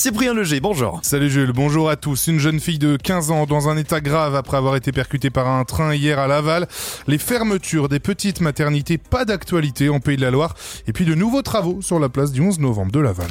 Cyprien Leger, bonjour. Salut Jules, bonjour à tous. Une jeune fille de 15 ans dans un état grave après avoir été percutée par un train hier à Laval. Les fermetures des petites maternités, pas d'actualité en Pays de la Loire. Et puis de nouveaux travaux sur la place du 11 novembre de Laval.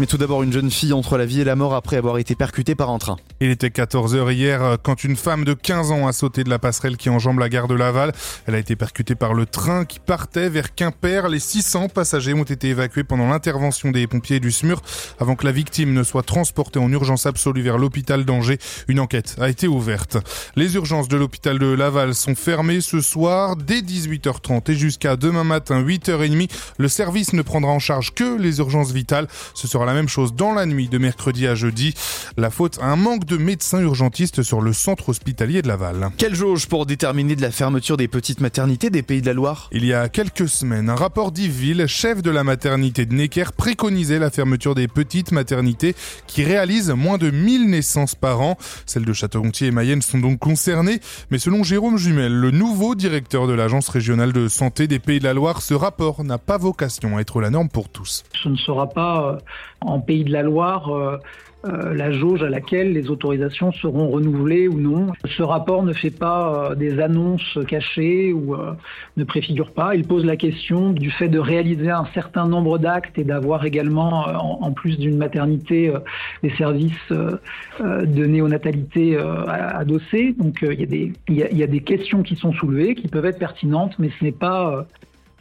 Mais tout d'abord, une jeune fille entre la vie et la mort après avoir été percutée par un train. Il était 14h hier euh, quand une femme de 15 ans a sauté de la passerelle qui enjambe la gare de Laval. Elle a été percutée par le train qui partait vers Quimper. Les 600 passagers ont été évacués pendant l'intervention des pompiers du SMUR avant que la victime ne soit transportée en urgence absolue vers l'hôpital d'Angers. Une enquête a été ouverte. Les urgences de l'hôpital de Laval sont fermées ce soir dès 18h30 et jusqu'à demain matin 8h30. Le service ne prendra en charge que les urgences vitales. Ce sera la même chose dans la nuit de mercredi à jeudi. La faute à un manque de médecins urgentistes sur le centre hospitalier de Laval. Quelle jauge pour déterminer de la fermeture des petites maternités des Pays de la Loire? Il y a quelques semaines, un rapport d'Yville, chef de la maternité de Necker, préconisait la fermeture des petites maternités qui réalisent moins de 1000 naissances par an. Celles de Château-Gontier et Mayenne sont donc concernées, mais selon Jérôme Jumel, le nouveau directeur de l'agence régionale de santé des Pays de la Loire, ce rapport n'a pas vocation à être la norme pour tous. Ce ne sera pas euh, en Pays de la Loire euh, euh, la jauge à laquelle les autorisations seront renouvelées ou non. Ce rapport ne fait pas euh, des annonces cachées ou ne préfigure pas. Il pose la question du fait de réaliser un certain nombre d'actes et d'avoir également, en, plus d'une maternité, des services de néonatalité adossés. Donc il y, a des, il, y a, des questions qui sont soulevées, qui peuvent être pertinentes, mais ce n'est pas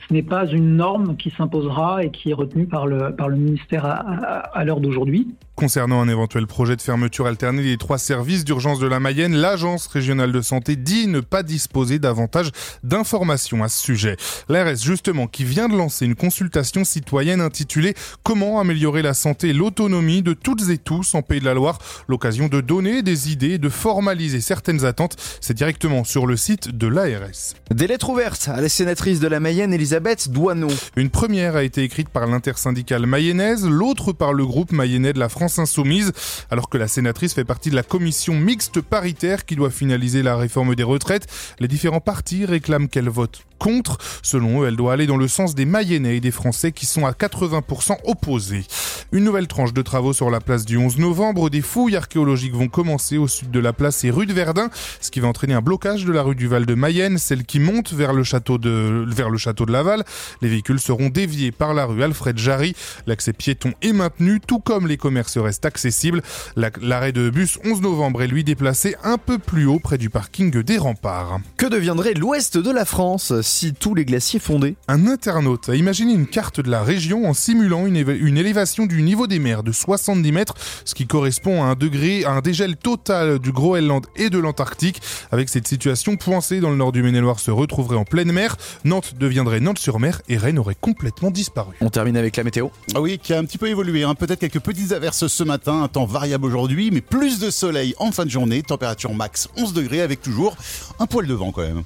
ce n'est pas une norme qui s'imposera et qui est retenue par le, par le ministère à, à l'heure d'aujourd'hui. Concernant un éventuel projet de fermeture alternée des trois services d'urgence de la Mayenne, l'Agence régionale de santé dit ne pas disposer davantage d'informations à ce sujet. L'ARS, justement, qui vient de lancer une consultation citoyenne intitulée Comment améliorer la santé et l'autonomie de toutes et tous en Pays de la Loire, l'occasion de donner des idées et de formaliser certaines attentes. C'est directement sur le site de l'ARS. Des lettres ouvertes à la sénatrice de la Mayenne, Elisabeth Douaneau. Une première a été écrite par l'intersyndicale mayonnaise, l'autre par le groupe mayennais de la Insoumise, alors que la sénatrice fait partie de la commission mixte paritaire qui doit finaliser la réforme des retraites. Les différents partis réclament qu'elle vote contre. Selon eux, elle doit aller dans le sens des Mayennais et des Français qui sont à 80% opposés. Une nouvelle tranche de travaux sur la place du 11 novembre. Des fouilles archéologiques vont commencer au sud de la place et rue de Verdun, ce qui va entraîner un blocage de la rue du Val de Mayenne, celle qui monte vers le château de, vers le château de Laval. Les véhicules seront déviés par la rue Alfred Jarry. L'accès piéton est maintenu, tout comme les commerces restent accessibles. L'arrêt de bus 11 novembre est lui déplacé un peu plus haut près du parking des remparts. Que deviendrait l'ouest de la France si tous les glaciers fondaient Un internaute a imaginé une carte de la région en simulant une, une, élévation du niveau des mers de 70 mètres, ce qui correspond à un degré, à un dégel total du Groenland et de l'Antarctique. Avec cette situation, Poincé dans le nord du Maine-et-Loire se retrouverait en pleine mer, Nantes deviendrait Nantes-sur-Mer et Rennes aurait complètement disparu. On termine avec la météo. Ah oui, qui a un petit peu évolué. Hein. Peut-être quelques petites averses ce matin, un temps variable aujourd'hui, mais plus de soleil en fin de journée, température max 11 degrés avec toujours un poil de vent quand même.